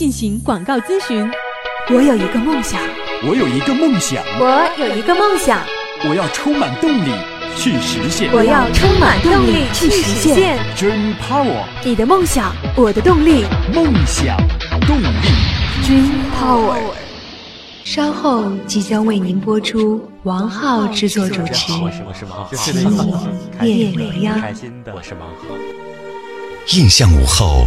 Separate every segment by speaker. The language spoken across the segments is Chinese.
Speaker 1: 进行广告咨询。
Speaker 2: 我有一个梦想，
Speaker 3: 我有一个梦想，
Speaker 2: 我有一个梦想，
Speaker 3: 我要充满动力去实现，
Speaker 2: 我要充满动力去实现。
Speaker 3: Dream Power，
Speaker 2: 你的梦想，我的动力，
Speaker 3: 梦想动力。
Speaker 2: Dream Power。
Speaker 4: 稍后即将为您播出王浩制作主持
Speaker 5: 我是我是王《浩，
Speaker 4: 情迷夜未央》。
Speaker 5: 开心的，我是王浩。
Speaker 6: 印象午后，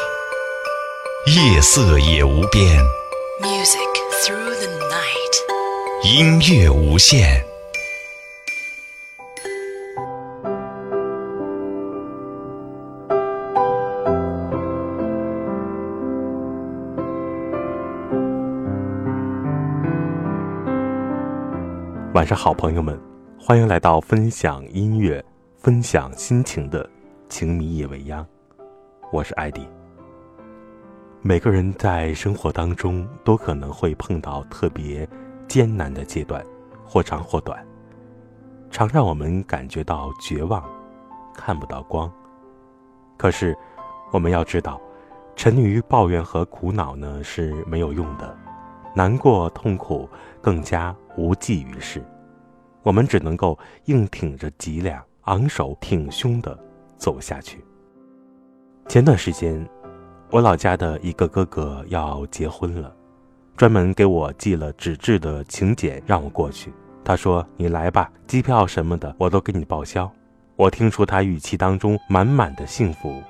Speaker 6: 夜色也无边
Speaker 4: ，Music through the night。
Speaker 6: 音乐无限。
Speaker 5: 晚上好，朋友们，欢迎来到分享音乐、分享心情的情迷夜未央。我是艾迪。每个人在生活当中都可能会碰到特别艰难的阶段，或长或短，常让我们感觉到绝望，看不到光。可是，我们要知道，沉溺于抱怨和苦恼呢是没有用的，难过、痛苦更加无济于事。我们只能够硬挺着脊梁，昂首挺胸的走下去。前段时间，我老家的一个哥哥要结婚了，专门给我寄了纸质的请柬让我过去。他说：“你来吧，机票什么的我都给你报销。”我听出他语气当中满满的幸福，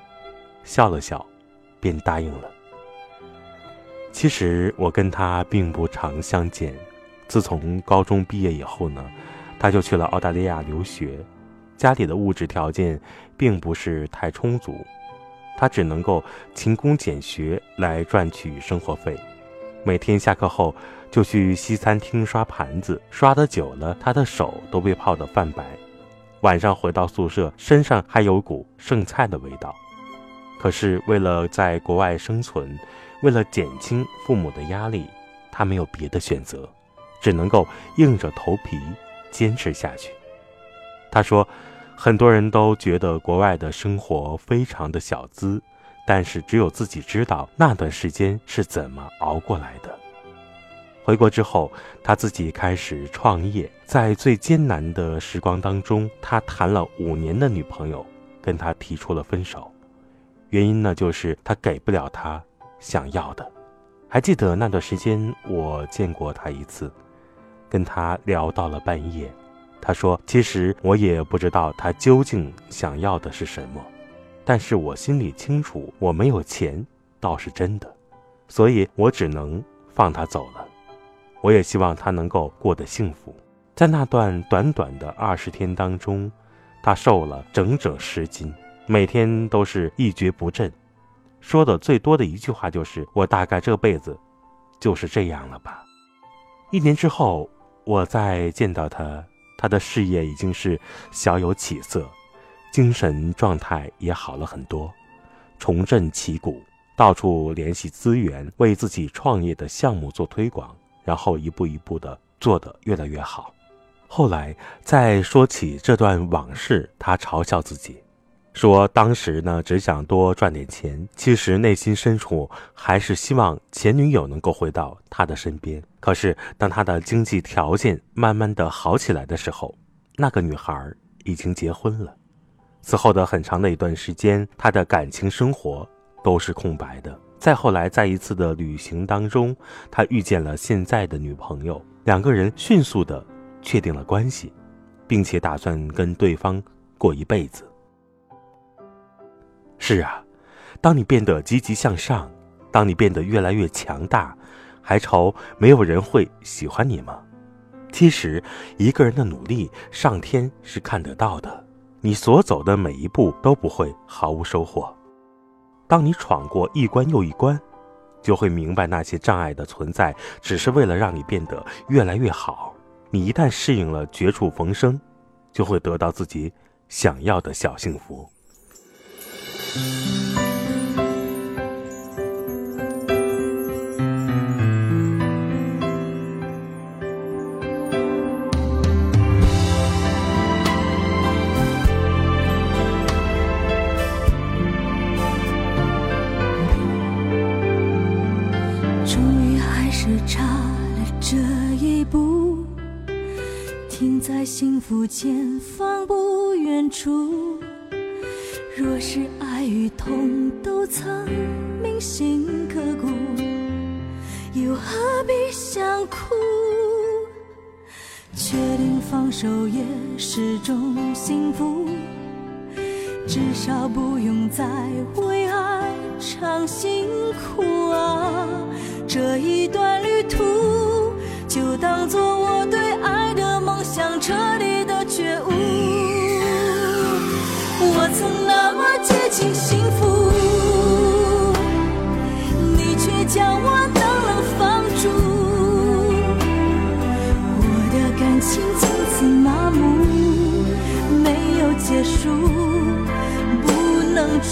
Speaker 5: 笑了笑，便答应了。其实我跟他并不常相见，自从高中毕业以后呢，他就去了澳大利亚留学，家里的物质条件并不是太充足，他只能够勤工俭学来赚取生活费。每天下课后就去西餐厅刷盘子，刷得久了，他的手都被泡得泛白。晚上回到宿舍，身上还有股剩菜的味道。可是为了在国外生存，为了减轻父母的压力，他没有别的选择，只能够硬着头皮坚持下去。他说，很多人都觉得国外的生活非常的小资，但是只有自己知道那段时间是怎么熬过来的。回国之后，他自己开始创业，在最艰难的时光当中，他谈了五年的女朋友，跟他提出了分手，原因呢就是他给不了他想要的。还记得那段时间，我见过他一次，跟他聊到了半夜。他说：“其实我也不知道他究竟想要的是什么，但是我心里清楚，我没有钱倒是真的，所以我只能放他走了。我也希望他能够过得幸福。”在那段短短的二十天当中，他瘦了整整十斤，每天都是一蹶不振。说的最多的一句话就是：“我大概这辈子就是这样了吧。”一年之后，我再见到他，他的事业已经是小有起色，精神状态也好了很多，重振旗鼓，到处联系资源，为自己创业的项目做推广，然后一步一步的做得越来越好。后来再说起这段往事，他嘲笑自己。说当时呢，只想多赚点钱，其实内心深处还是希望前女友能够回到他的身边。可是当他的经济条件慢慢的好起来的时候，那个女孩已经结婚了。此后的很长的一段时间，他的感情生活都是空白的。再后来，在一次的旅行当中，他遇见了现在的女朋友，两个人迅速的确定了关系，并且打算跟对方过一辈子。是啊，当你变得积极向上，当你变得越来越强大，还愁没有人会喜欢你吗？其实，一个人的努力，上天是看得到的。你所走的每一步都不会毫无收获。当你闯过一关又一关，就会明白那些障碍的存在，只是为了让你变得越来越好。你一旦适应了绝处逢生，就会得到自己想要的小幸福。
Speaker 7: 终于还是差了这一步停在幸福前方不远处。若是爱与痛都曾铭心刻骨，又何必想哭？确定放手也是种幸福，至少不用再为爱尝辛苦啊。这一段旅途，就当做我对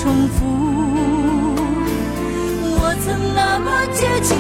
Speaker 7: 重复。我曾那么接近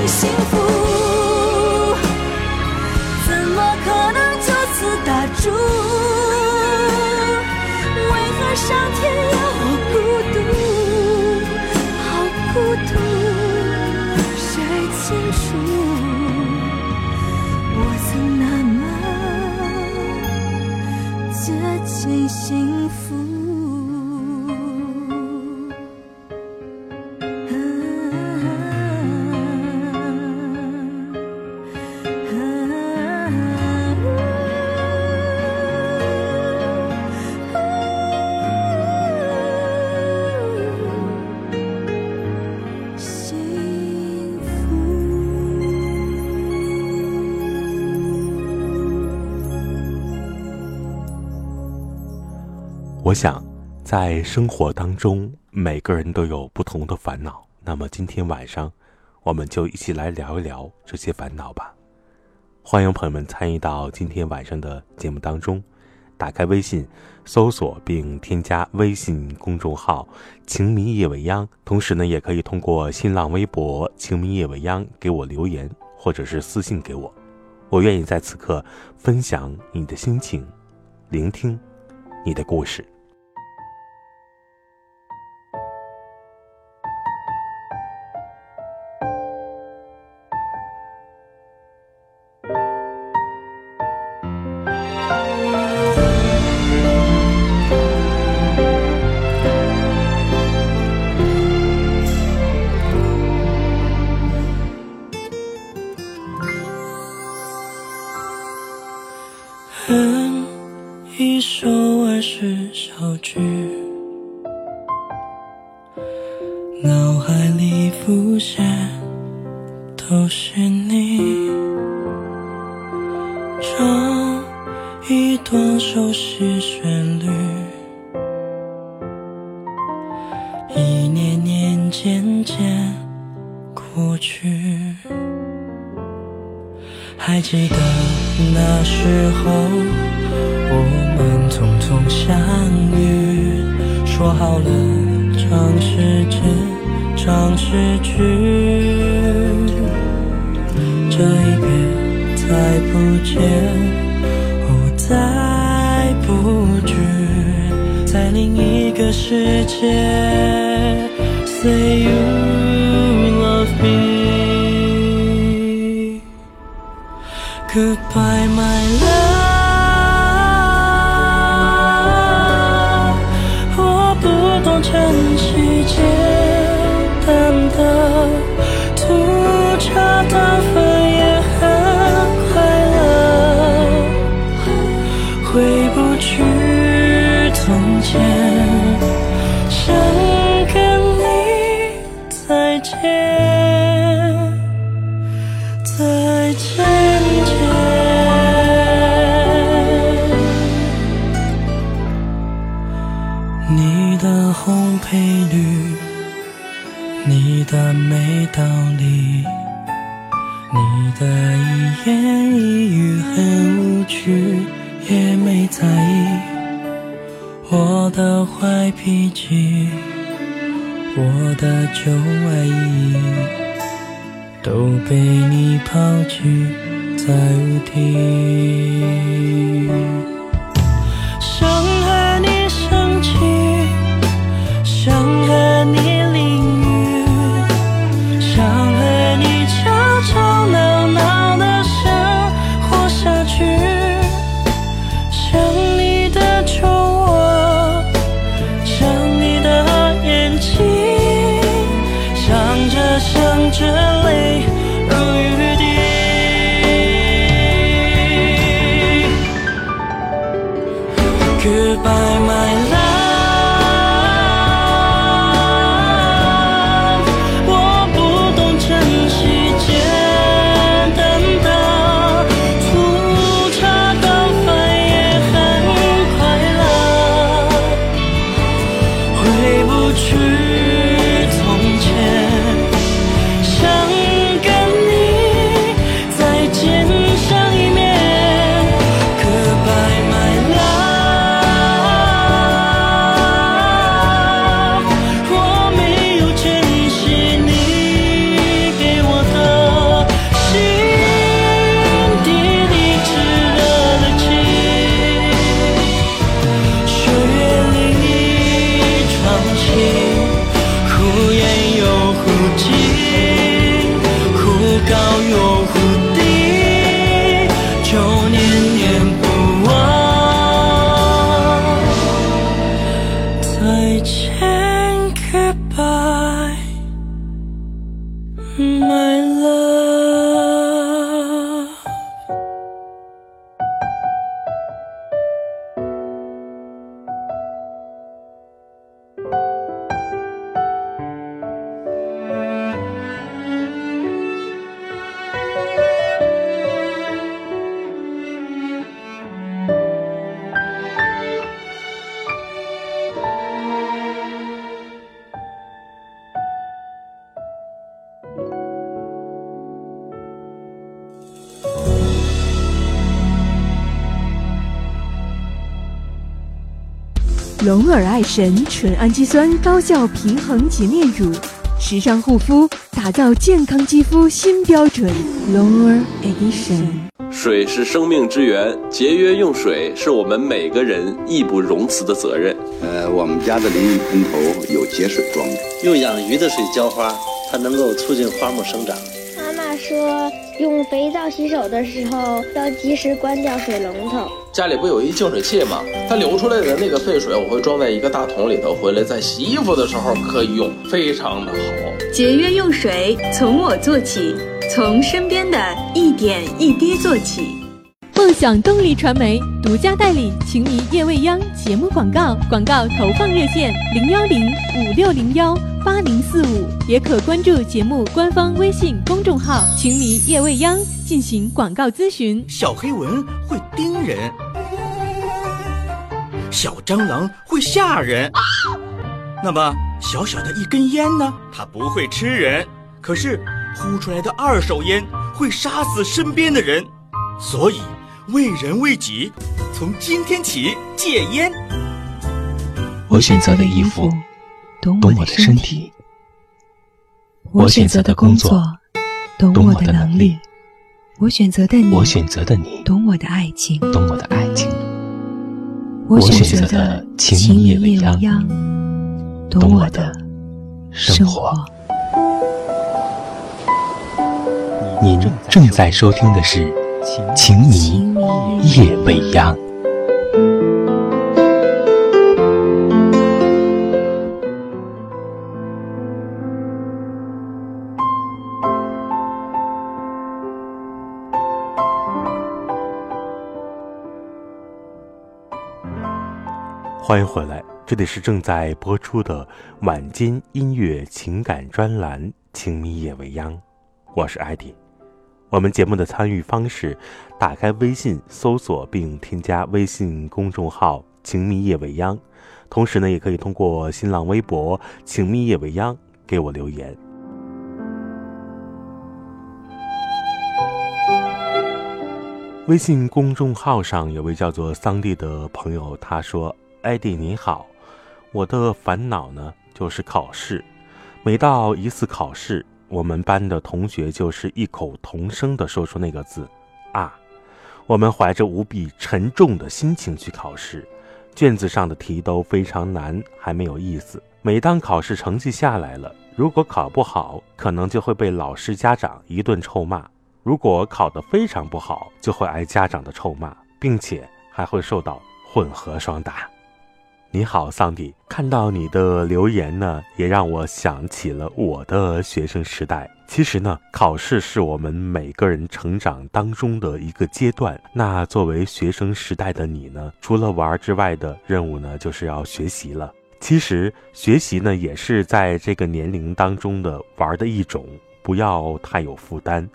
Speaker 7: 么接我想，
Speaker 5: 在生活当中，每个人都有不同的烦恼。那么今天晚上，我们就一起来聊一聊这些烦恼吧。欢迎朋友们参与到今天晚上的节目当中。打开微信，搜索并添加微信公众号“情迷夜未央”，同时呢，也可以通过新浪微博“情迷夜未央”给我留言，或者是私信给我。我愿意在此刻分享你的心情，聆听你的故事。
Speaker 8: 脑海里浮现都是你，唱一段熟悉旋律，一年年渐渐过去。还记得那时候，我们匆匆相遇，说好了唱诗词，唱诗句。这一别再不见，哦，再不聚，在另一个世界，Say you love me。Goodbye, my love。道理，你的一言一语很无趣，也没在意。我的坏脾气，我的旧外衣，都被你抛弃在无底。My
Speaker 2: 龙耳爱神纯氨基酸高效平衡洁面乳，时尚护肤，打造健康肌肤新标准。龙耳 Edition。
Speaker 9: 水是生命之源，节约用水是我们每个人义不容辞的责任。
Speaker 10: 呃，我们家的淋浴喷头有节水装置，
Speaker 11: 用养鱼的水浇花，它能够促进花木生长。
Speaker 12: 妈妈说，用肥皂洗手的时候要及时关掉水龙头。
Speaker 13: 家里不有一净水器吗？它流出来的那个废水，我会装在一个大桶里头，回来在洗衣服的时候可以用，非常的好。
Speaker 14: 节约用水，从我做起，从身边的一点一滴做起。
Speaker 1: 梦想动力传媒独家代理《情迷夜未央》节目广告，广告投放热线零幺零五六零幺八零四五，也可关注节目官方微信公众号“情迷夜未央”进行广告咨询。
Speaker 15: 小黑蚊会叮人，小蟑螂会吓人，那么小小的一根烟呢？它不会吃人，可是呼出来的二手烟会杀死身边的人，所以。为人为己，从今天起戒烟。
Speaker 16: 我选择的衣服，懂我的身体；我选择的工作，懂我的能力；
Speaker 4: 我选择的你，
Speaker 16: 我选择的你，
Speaker 4: 懂我的爱情，
Speaker 16: 懂我的爱情；
Speaker 4: 我
Speaker 16: 选择的情夜未央，懂我的生活。您正在收听的是。情迷夜未央。
Speaker 5: 欢迎回来，这里是正在播出的晚间音乐情感专栏《情迷夜未央》，我是艾迪。我们节目的参与方式：打开微信搜索并添加微信公众号“情迷夜未央”，同时呢，也可以通过新浪微博“情迷夜未央”给我留言。微信公众号上有位叫做桑蒂的朋友，他说：“艾迪你好，我的烦恼呢就是考试，每到一次考试。”我们班的同学就是异口同声地说出那个字，啊！我们怀着无比沉重的心情去考试，卷子上的题都非常难，还没有意思。每当考试成绩下来了，如果考不好，可能就会被老师、家长一顿臭骂；如果考得非常不好，就会挨家长的臭骂，并且还会受到混合双打。你好，桑迪。看到你的留言呢，也让我想起了我的学生时代。其实呢，考试是我们每个人成长当中的一个阶段。那作为学生时代的你呢，除了玩之外的任务呢，就是要学习了。其实学习呢，也是在这个年龄当中的玩的一种，不要太有负担。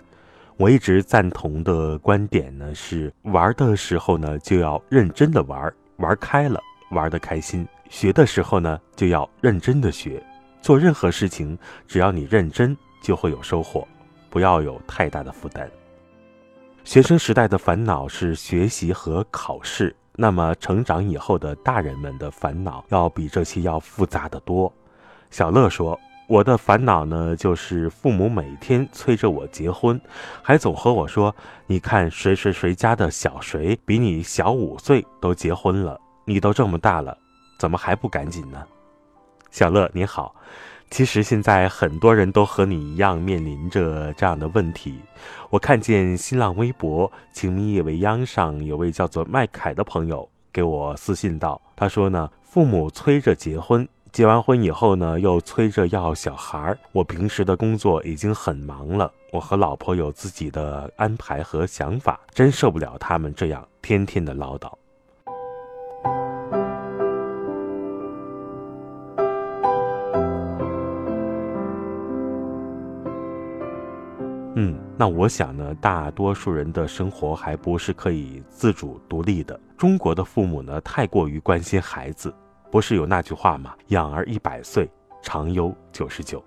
Speaker 5: 我一直赞同的观点呢，是玩的时候呢，就要认真的玩，玩开了。玩的开心，学的时候呢就要认真的学，做任何事情只要你认真就会有收获，不要有太大的负担。学生时代的烦恼是学习和考试，那么成长以后的大人们的烦恼要比这些要复杂的多。小乐说：“我的烦恼呢就是父母每天催着我结婚，还总和我说，你看谁谁谁家的小谁比你小五岁都结婚了。”你都这么大了，怎么还不赶紧呢？小乐你好，其实现在很多人都和你一样面临着这样的问题。我看见新浪微博“情迷夜未央”上有位叫做麦凯的朋友给我私信道：“他说呢，父母催着结婚，结完婚以后呢，又催着要小孩儿。我平时的工作已经很忙了，我和老婆有自己的安排和想法，真受不了他们这样天天的唠叨。”嗯，那我想呢，大多数人的生活还不是可以自主独立的。中国的父母呢，太过于关心孩子，不是有那句话吗？养儿一百岁，长忧九十九。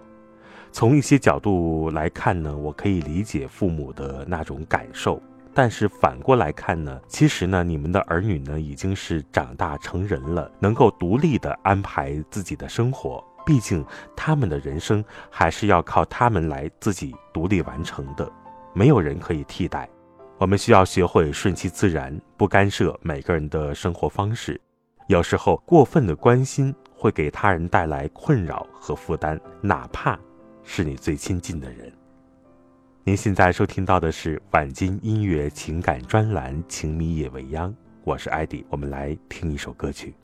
Speaker 5: 从一些角度来看呢，我可以理解父母的那种感受。但是反过来看呢，其实呢，你们的儿女呢，已经是长大成人了，能够独立的安排自己的生活。毕竟，他们的人生还是要靠他们来自己独立完成的，没有人可以替代。我们需要学会顺其自然，不干涉每个人的生活方式。有时候，过分的关心会给他人带来困扰和负担，哪怕是你最亲近的人。您现在收听到的是晚间音乐情感专栏《情迷夜未央》，我是艾迪，我们来听一首歌曲。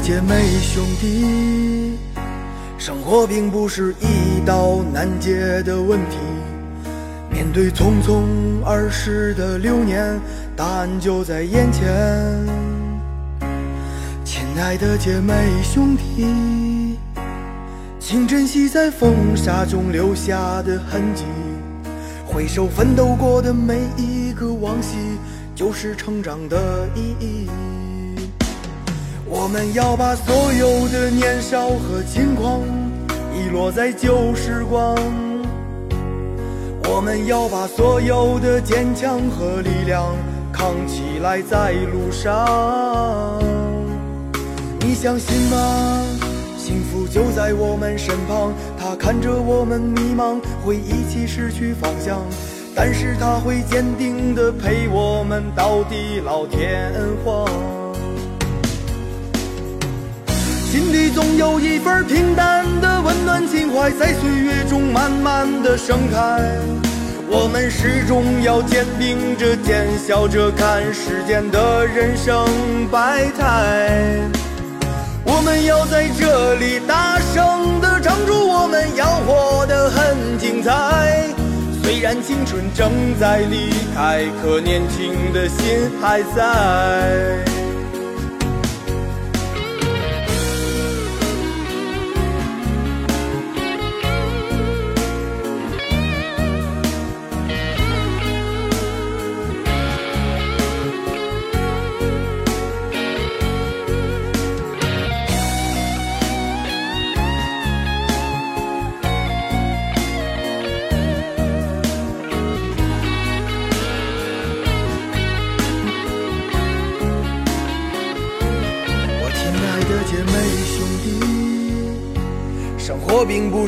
Speaker 17: 姐妹兄弟，生活并不是一道难解的问题。面对匆匆而逝的流年，答案就在眼前。亲爱的姐妹兄弟，请珍惜在风沙中留下的痕迹。回首奋斗过的每一个往昔，就是成长的意义。我们要把所有的年少和轻狂遗落在旧时光，我们要把所有的坚强和力量扛起来在路上。你相信吗？幸福就在我们身旁，他看着我们迷茫，会一起失去方向，但是他会坚定地陪我们到地老天荒。心里总有一份平淡的温暖情怀，在岁月中慢慢的盛开。我们始终要肩并着肩，笑着看世间的人生百态。我们要在这里大声的唱出，我们要活得很精彩。虽然青春正在离开，可年轻的心还在。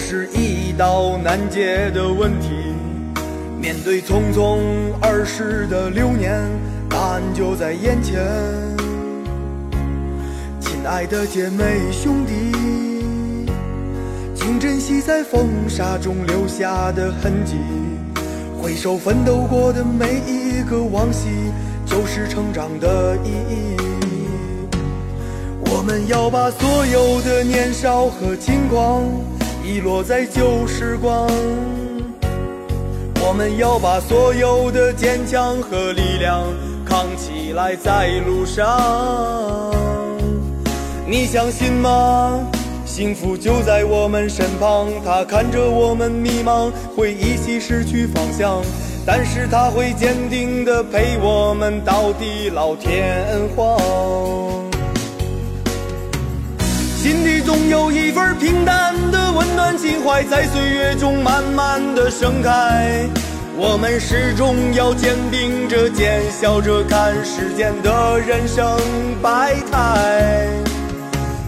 Speaker 17: 是一道难解的问题，面对匆匆而逝的流年，答案就在眼前。亲爱的姐妹兄弟，请珍惜在风沙中留下的痕迹，回首奋斗过的每一个往昔，就是成长的意义。我们要把所有的年少和轻狂。遗落在旧时光，我们要把所有的坚强和力量扛起来在路上。你相信吗？幸福就在我们身旁，他看着我们迷茫，会一起失去方向，但是他会坚定地陪我们到地老天荒。心里总有一份平淡的温暖情怀，在岁月中慢慢的盛开。我们始终要肩并着肩，笑着看世间的人生百态。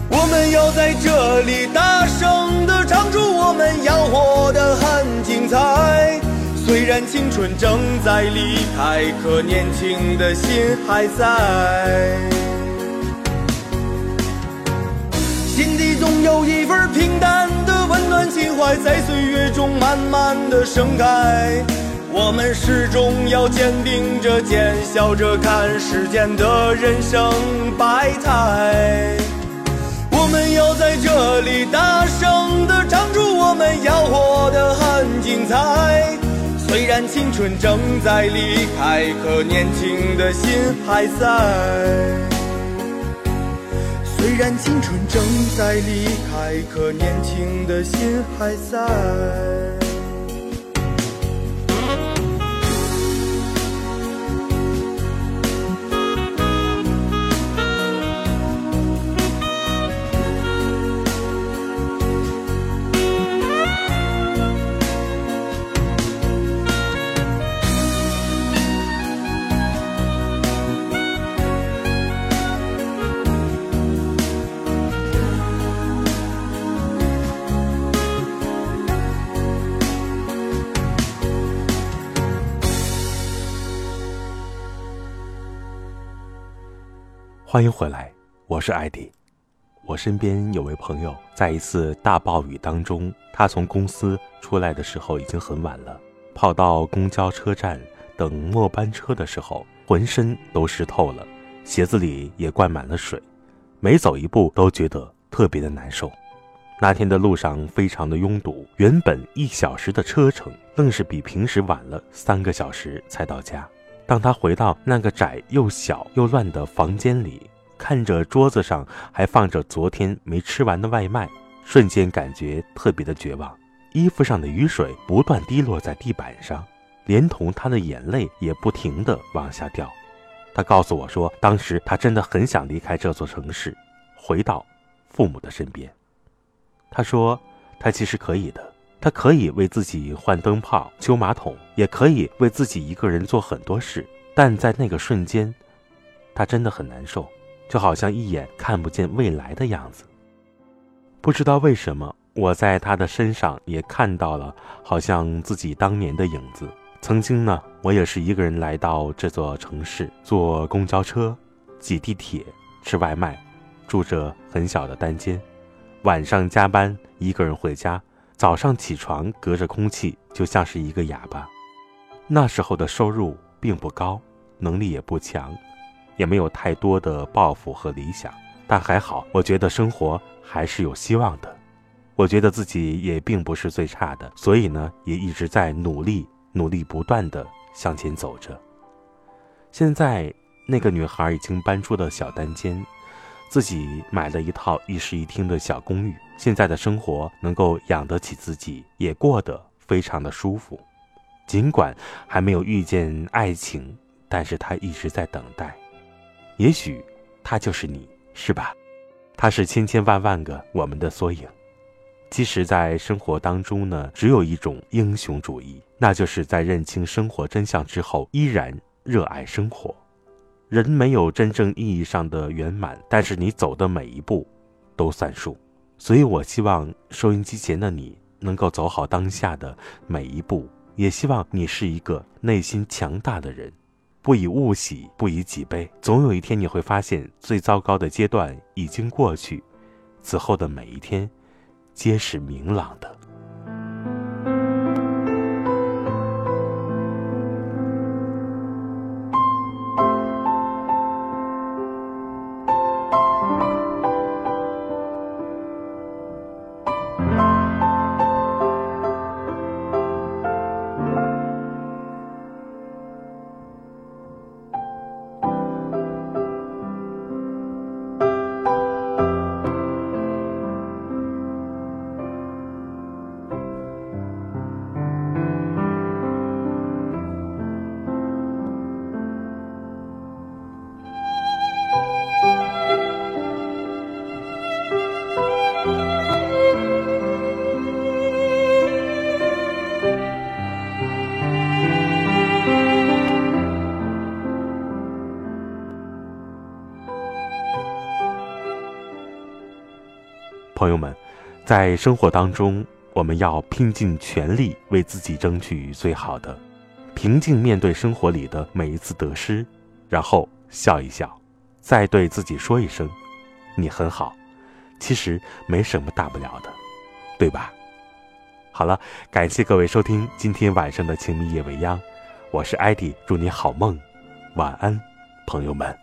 Speaker 17: 我们要在这里大声的唱出，我们要活得很精彩。虽然青春正在离开，可年轻的心还在。心底总有一份平淡的温暖情怀，在岁月中慢慢的盛开。我们始终要肩并着肩，笑着看世间的人生百态。我们要在这里大声的唱出，我们要活得很精彩。虽。然青春正在离开，可年轻的心还在。虽然青春正在离开，可年轻的心还在。
Speaker 5: 欢迎回来，我是艾迪。我身边有位朋友，在一次大暴雨当中，他从公司出来的时候已经很晚了，跑到公交车站等末班车的时候，浑身都湿透了，鞋子里也灌满了水，每走一步都觉得特别的难受。那天的路上非常的拥堵，原本一小时的车程，愣是比平时晚了三个小时才到家。当他回到那个窄又小又乱的房间里，看着桌子上还放着昨天没吃完的外卖，瞬间感觉特别的绝望。衣服上的雨水不断滴落在地板上，连同他的眼泪也不停地往下掉。他告诉我说，当时他真的很想离开这座城市，回到父母的身边。他说，他其实可以的。他可以为自己换灯泡、修马桶，也可以为自己一个人做很多事，但在那个瞬间，他真的很难受，就好像一眼看不见未来的样子。不知道为什么，我在他的身上也看到了好像自己当年的影子。曾经呢，我也是一个人来到这座城市，坐公交车、挤地铁、吃外卖，住着很小的单间，晚上加班，一个人回家。早上起床，隔着空气就像是一个哑巴。那时候的收入并不高，能力也不强，也没有太多的抱负和理想，但还好，我觉得生活还是有希望的。我觉得自己也并不是最差的，所以呢，也一直在努力、努力不断的向前走着。现在，那个女孩已经搬出了小单间。自己买了一套一室一厅的小公寓，现在的生活能够养得起自己，也过得非常的舒服。尽管还没有遇见爱情，但是他一直在等待。也许他就是你，是吧？他是千千万万个我们的缩影。其实，在生活当中呢，只有一种英雄主义，那就是在认清生活真相之后，依然热爱生活。人没有真正意义上的圆满，但是你走的每一步都算数。所以我希望收音机前的你能够走好当下的每一步，也希望你是一个内心强大的人，不以物喜，不以己悲。总有一天你会发现，最糟糕的阶段已经过去，此后的每一天皆是明朗的。朋友们，在生活当中，我们要拼尽全力为自己争取最好的，平静面对生活里的每一次得失，然后笑一笑，再对自己说一声：“你很好。”其实没什么大不了的，对吧？好了，感谢各位收听今天晚上的《情迷夜未央》，我是艾迪，祝你好梦，晚安，朋友们。